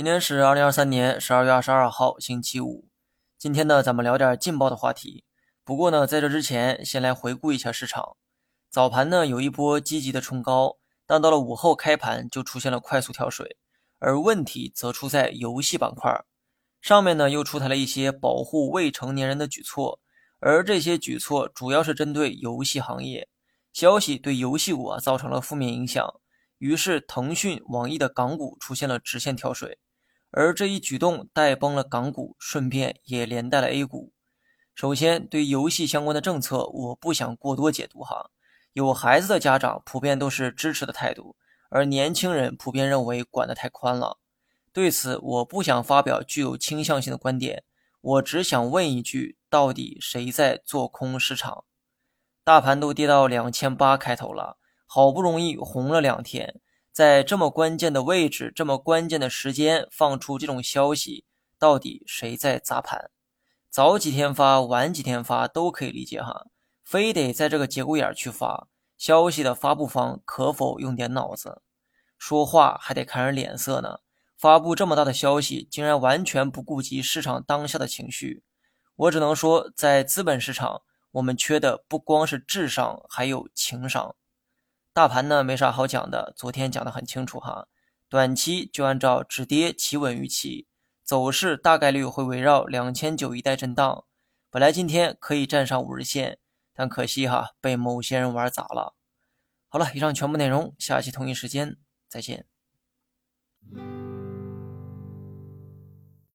今天是二零二三年十二月二十二号，星期五。今天呢，咱们聊点劲爆的话题。不过呢，在这之前，先来回顾一下市场。早盘呢，有一波积极的冲高，但到了午后开盘就出现了快速跳水，而问题则出在游戏板块。上面呢，又出台了一些保护未成年人的举措，而这些举措主要是针对游戏行业。消息对游戏股啊造成了负面影响。于是，腾讯、网易的港股出现了直线跳水，而这一举动带崩了港股，顺便也连带了 A 股。首先，对游戏相关的政策，我不想过多解读哈。有孩子的家长普遍都是支持的态度，而年轻人普遍认为管得太宽了。对此，我不想发表具有倾向性的观点，我只想问一句：到底谁在做空市场？大盘都跌到两千八开头了。好不容易红了两天，在这么关键的位置、这么关键的时间放出这种消息，到底谁在砸盘？早几天发、晚几天发都可以理解哈，非得在这个节骨眼去发消息的发布方可否用点脑子？说话还得看人脸色呢。发布这么大的消息，竟然完全不顾及市场当下的情绪，我只能说，在资本市场，我们缺的不光是智商，还有情商。大盘呢没啥好讲的，昨天讲的很清楚哈，短期就按照止跌企稳预期，走势大概率会围绕两千九一带震荡。本来今天可以站上五日线，但可惜哈被某些人玩砸了。好了，以上全部内容，下期同一时间再见。